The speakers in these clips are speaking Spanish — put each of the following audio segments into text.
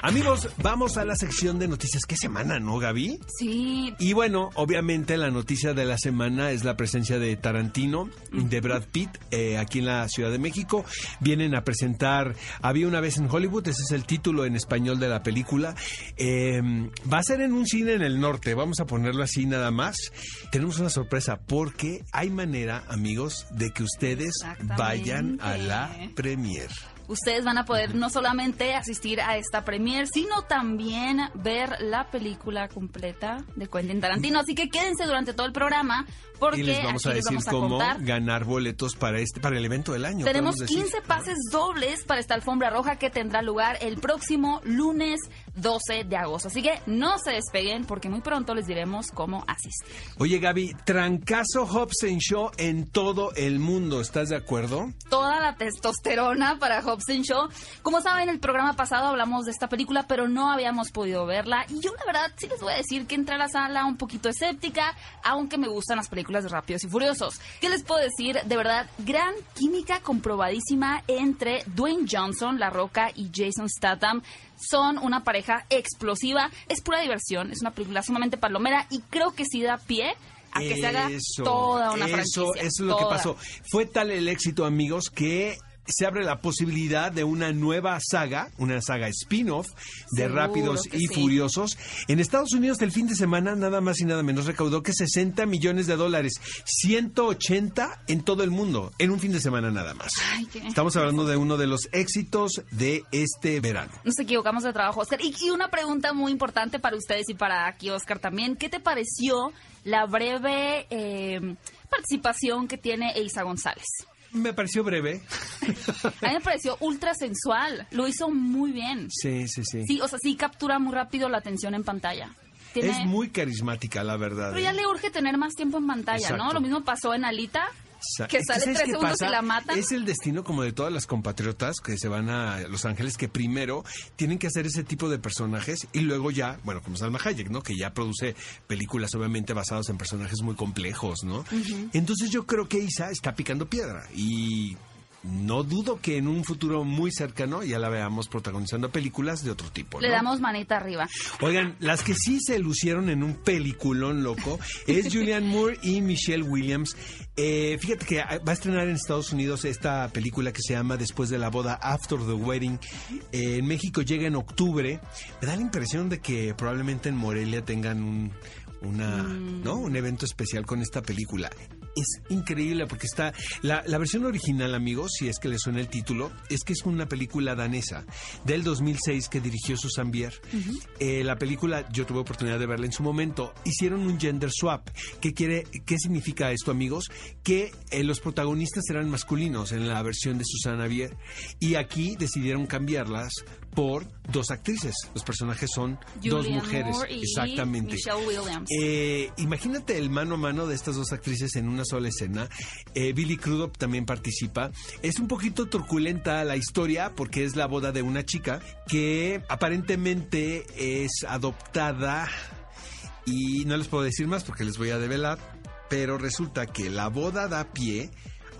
Amigos, vamos a la sección de noticias. ¿Qué semana, no, Gaby? Sí. Y bueno, obviamente la noticia de la semana es la presencia de Tarantino, de Brad Pitt, eh, aquí en la Ciudad de México. Vienen a presentar Había una vez en Hollywood, ese es el título en español de la película. Eh, va a ser en un cine en el norte, vamos a ponerlo así nada más. Tenemos una sorpresa porque hay manera, amigos, de que ustedes vayan a la premier. Ustedes van a poder no solamente asistir a esta premier, sino también ver la película completa de Quentin Tarantino. Así que quédense durante todo el programa porque Y les vamos a les decir vamos a cómo contar. ganar boletos para este para el evento del año. Tenemos podemos decir. 15 pases dobles para esta alfombra roja que tendrá lugar el próximo lunes 12 de agosto. Así que no se despeguen porque muy pronto les diremos cómo asistir. Oye, Gaby, trancazo Hobson Show en todo el mundo, ¿estás de acuerdo? toda la testosterona para Hobson Show. Como saben, el programa pasado hablamos de esta película, pero no habíamos podido verla. Y yo, la verdad, sí les voy a decir que entré a la sala un poquito escéptica, aunque me gustan las películas de Rápidos y Furiosos. ¿Qué les puedo decir? De verdad, gran química comprobadísima entre Dwayne Johnson, La Roca y Jason Statham. Son una pareja explosiva. Es pura diversión. Es una película sumamente palomera y creo que sí da pie a que se haga toda una eso, franquicia. Eso es lo que pasó. Fue tal el éxito, amigos, que se abre la posibilidad de una nueva saga, una saga spin-off de Seguro Rápidos y sí. Furiosos. En Estados Unidos, el fin de semana, nada más y nada menos, recaudó que 60 millones de dólares, 180 en todo el mundo, en un fin de semana nada más. Ay, qué- Estamos hablando de uno de los éxitos de este verano. Nos equivocamos de trabajo, Oscar. Y, y una pregunta muy importante para ustedes y para aquí, Oscar, también. ¿Qué te pareció la breve eh, participación que tiene Eiza González? Me pareció breve. A mí me pareció ultra sensual. Lo hizo muy bien. Sí, sí, sí. Sí, o sea, sí captura muy rápido la atención en pantalla. Tiene- Es muy carismática, la verdad. Pero ya ¿eh? le urge tener más tiempo en pantalla, ¿no? Lo mismo pasó en Alita, que sale ¿sabes tres segundos pasa? y la matan. Es el destino como de todas las compatriotas que se van a Los Ángeles, que primero tienen que hacer ese tipo de personajes y luego ya, bueno, como Salma Hayek, ¿no? Que ya produce películas obviamente basadas en personajes muy complejos, ¿no? Entonces yo creo que Isa está picando piedra y no dudo que en un futuro muy cercano ya la veamos protagonizando películas de otro tipo, ¿no? Le damos manita arriba. Oigan, las que sí se lucieron en un peliculón loco es Julianne Moore y Michelle Williams. Eh, fíjate que va a estrenar en Estados Unidos esta película que se llama Después de la boda, After the Wedding. Eh, en México llega en octubre. Me da la impresión de que probablemente en Morelia tengan un una, ¿no? un evento especial con esta película. Es increíble porque está la, la versión original, amigos, si es que le suena el título, es que es una película danesa del 2006 que dirigió Susan Bier. Eh, la película yo tuve oportunidad de verla en su momento. Hicieron un gender swap. ¿Qué quiere qué significa esto, amigos? Que eh, los protagonistas eran masculinos en la versión de Susana Bier y aquí decidieron cambiarlas por dos actrices. Los personajes son dos Julianne mujeres, Moore y exactamente. Michelle Williams. Eh, imagínate el mano a mano de estas dos actrices en una sola escena. Eh, Billy Crudup también participa. Es un poquito turculenta la historia porque es la boda de una chica que aparentemente es adoptada y no les puedo decir más porque les voy a develar, pero resulta que la boda da pie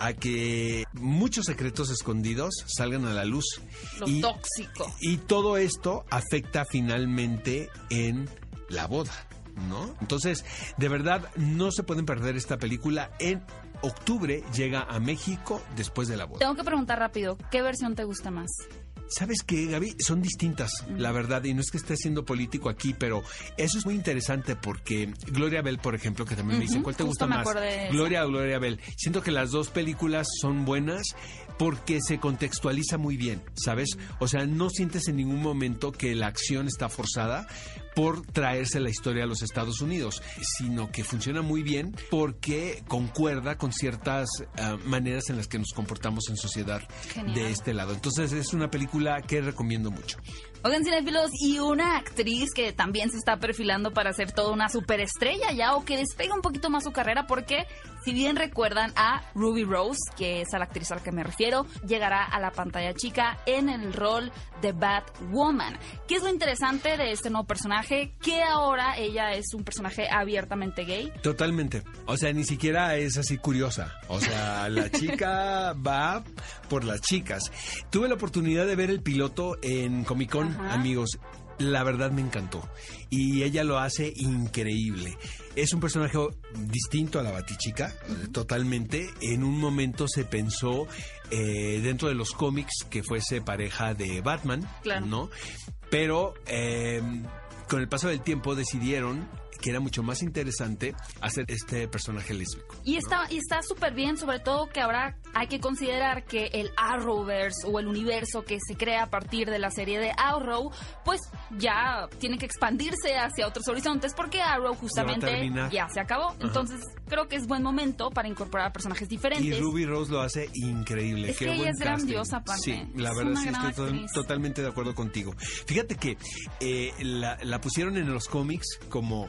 a que muchos secretos escondidos salgan a la luz. Lo Y- tóxico. y todo esto afecta finalmente en la boda, ¿no? Entonces, de verdad, no se pueden perder esta película. En octubre llega a México después de la boda. Tengo que preguntar rápido, ¿qué versión te gusta más? ¿Sabes qué, Gaby? Son distintas, la verdad, y no es que esté siendo político aquí, pero eso es muy interesante porque Gloria Bell, por ejemplo, que también me dicen, ¿cuál te justo gusta me más? Gloria o Gloria Bell. Siento que las dos películas son buenas porque se contextualiza muy bien, ¿sabes? O sea, no sientes en ningún momento que la acción está forzada por traerse la historia a los Estados Unidos, sino que funciona muy bien porque concuerda con ciertas ah, maneras en las que nos comportamos en sociedad Genial. de este lado. Entonces es una película que recomiendo mucho. Oigan, cinefilos, y una actriz que también se está perfilando para ser toda una superestrella ya o que despega un poquito más su carrera porque si bien recuerdan a Ruby Rose, que es a la actriz a la que me refiero, llegará a la pantalla chica en el rol de Batwoman. ¿Qué es lo interesante de este nuevo personaje? Que ahora ella es un personaje abiertamente gay. Totalmente. O sea, ni siquiera es así curiosa. O sea, la chica va por las chicas. Tuve la oportunidad de ver el piloto en Comic Con, Ajá. amigos. La verdad me encantó. Y ella lo hace increíble. Es un personaje distinto a la Batichica, totalmente. En un momento se pensó eh, dentro de los cómics que fuese pareja de Batman, Claro. ¿no? Pero eh, con el paso del tiempo decidieron que era mucho más interesante hacer este personaje lésbico. Y está y está súper bien, sobre todo que ahora hay que considerar que el Arrowverse o el universo que se crea a partir de la serie de Arrow, pues ya tiene que expandirse hacia otros horizontes porque Arrow justamente ya se acabó. Entonces creo que es buen momento para incorporar personajes Y diferentes. Ruby Rose lo hace increíble. Es Qué que ella es grandiosa, aparte. Sí, la Es verdad sí estoy actriz. totalmente de acuerdo contigo. Fíjate que eh, la, la pusieron en los cómics como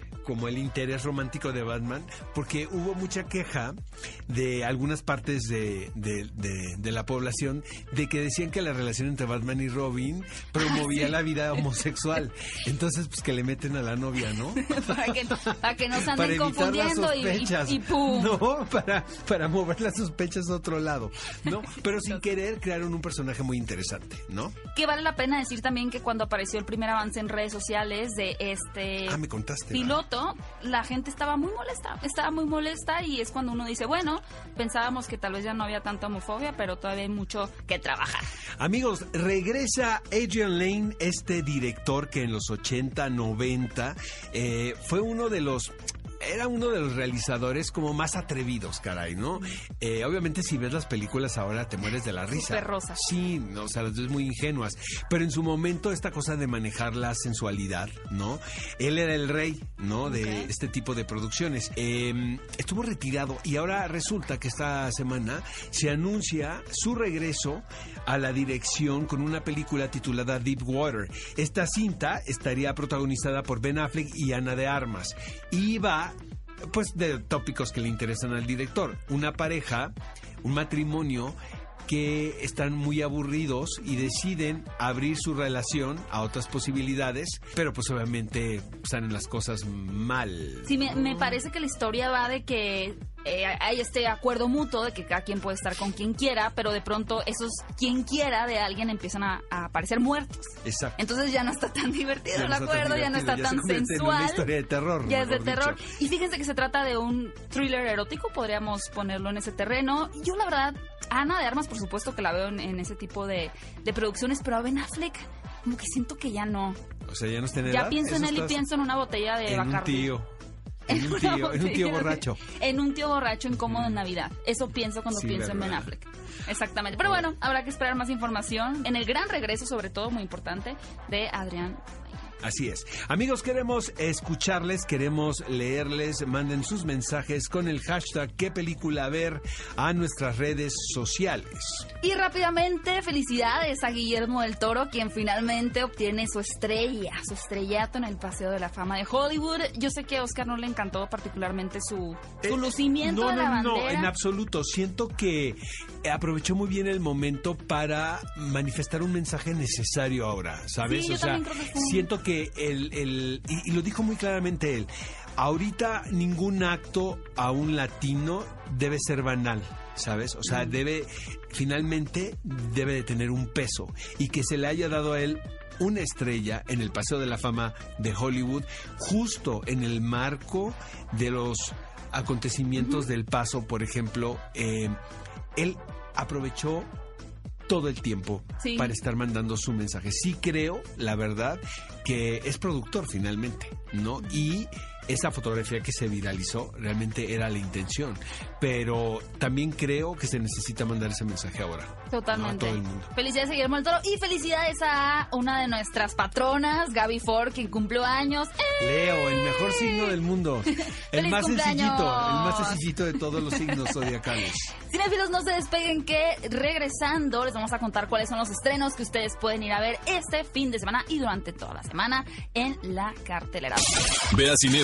como el interés romántico de Batman, porque hubo mucha queja de algunas partes de, de- de- de la población de que decían que la relación entre Batman y Robin promovía la vida homosexual. Entonces, pues que le meten a la novia, ¿no? para, que, para que no se para anden las confundiendo y, y- sospechas. y pum. No, para, para mover las sospechas a otro lado. No, pero sin querer crearon un personaje muy interesante, ¿no? Que vale la pena decir también que cuando apareció el primer avance en redes sociales de este Ah, me contaste. ¿verdad? La gente estaba muy molesta, estaba muy molesta y es cuando uno dice, bueno, pensábamos que tal vez ya no había tanta homofobia, pero todavía hay mucho que trabajar. Amigos, regresa Adrian Lane, este director que en los 80, 90 eh, fue uno de los era uno de los realizadores como más atrevidos, caray, ¿no? Eh, obviamente si ves las películas ahora te mueres de la risa. Súper rosas. Sí, no, o sea, las ves muy ingenuas. Pero en su momento esta cosa de manejar la sensualidad, ¿no? Él era el rey, ¿no? De este tipo de producciones. Eh, estuvo retirado y ahora resulta que esta semana se anuncia su regreso a la dirección con una película titulada Deep Water. Esta cinta estaría protagonizada por Ben Affleck y Ana de Armas y va pues de tópicos que le interesan al director. Una pareja, un matrimonio que están muy aburridos y deciden abrir su relación a otras posibilidades, pero pues obviamente salen las cosas mal. Sí, me, parece que la historia va de que eh, hay este acuerdo mutuo de que cada quien puede estar con quien quiera, pero de pronto esos quien quiera de alguien empiezan a, a aparecer muertos. Exacto. Entonces ya no está tan divertido Ya el acuerdo, ya no está ya se tan convierte en sensual. una historia de terror, Ya es de terror. dicho. Y fíjense que se trata de un thriller erótico, podríamos ponerlo en ese terreno. Yo la verdad, Ana de Armas, por supuesto que la veo en, en ese tipo de, de producciones, pero a Ben Affleck como que siento que ya no. O sea, ya no está en Ya edad, pienso en él y pienso en una botella de en un tío. En un tío, en un tío botella de- borracho. En un tío borracho incómodo en Navidad. Eso pienso cuando Sí, pienso en Ben. Affleck. Exactamente. Pero bueno, habrá que esperar más información en el gran regreso, sobre todo muy importante, de Adrián. Así es. Amigos, queremos escucharles, queremos leerles, manden sus mensajes con el hashtag qué película ver a nuestras redes sociales. Y rápidamente, felicidades a Guillermo del Toro, quien finalmente obtiene su estrella, su estrellato en el Paseo de la Fama de Hollywood. Yo sé que a Oscar no le encantó particularmente su, su Eh, lucimiento no, de la no, no, en absoluto. Siento que aprovechó muy bien el momento para manifestar un mensaje necesario ahora, ¿sabes? Sí, yo también creo que fue un- siento que el, el- y, y lo dijo muy claramente él, ahorita ningún acto a un latino debe ser banal. ¿Sabes? O sea, debe, finalmente, debe de tener un peso. Y que se le haya dado a él una estrella en el Paseo de la Fama de Hollywood, justo en el marco de los acontecimientos del paso, por ejemplo, eh, él aprovechó todo el tiempo Sí. para estar mandando su mensaje. Sí creo, la verdad, que es productor finalmente, ¿no? Y esa fotografía que se viralizó realmente era la intención. Pero también creo que se necesita mandar ese mensaje ahora. Totalmente. A todo el mundo. Felicidades a Guillermo del Toro y felicidades a una de nuestras patronas, Gaby Ford, quien cumplió años. ¡Eh! Leo, el mejor signo del mundo. El ¡Feliz más cumpleaños! sencillito, el más sencillito de todos los signos zodiacales. Cinefilos, no se despeguen que regresando les vamos a contar cuáles son los estrenos que ustedes pueden ir a ver este fin de semana y durante toda la semana en la cartelera. Ve a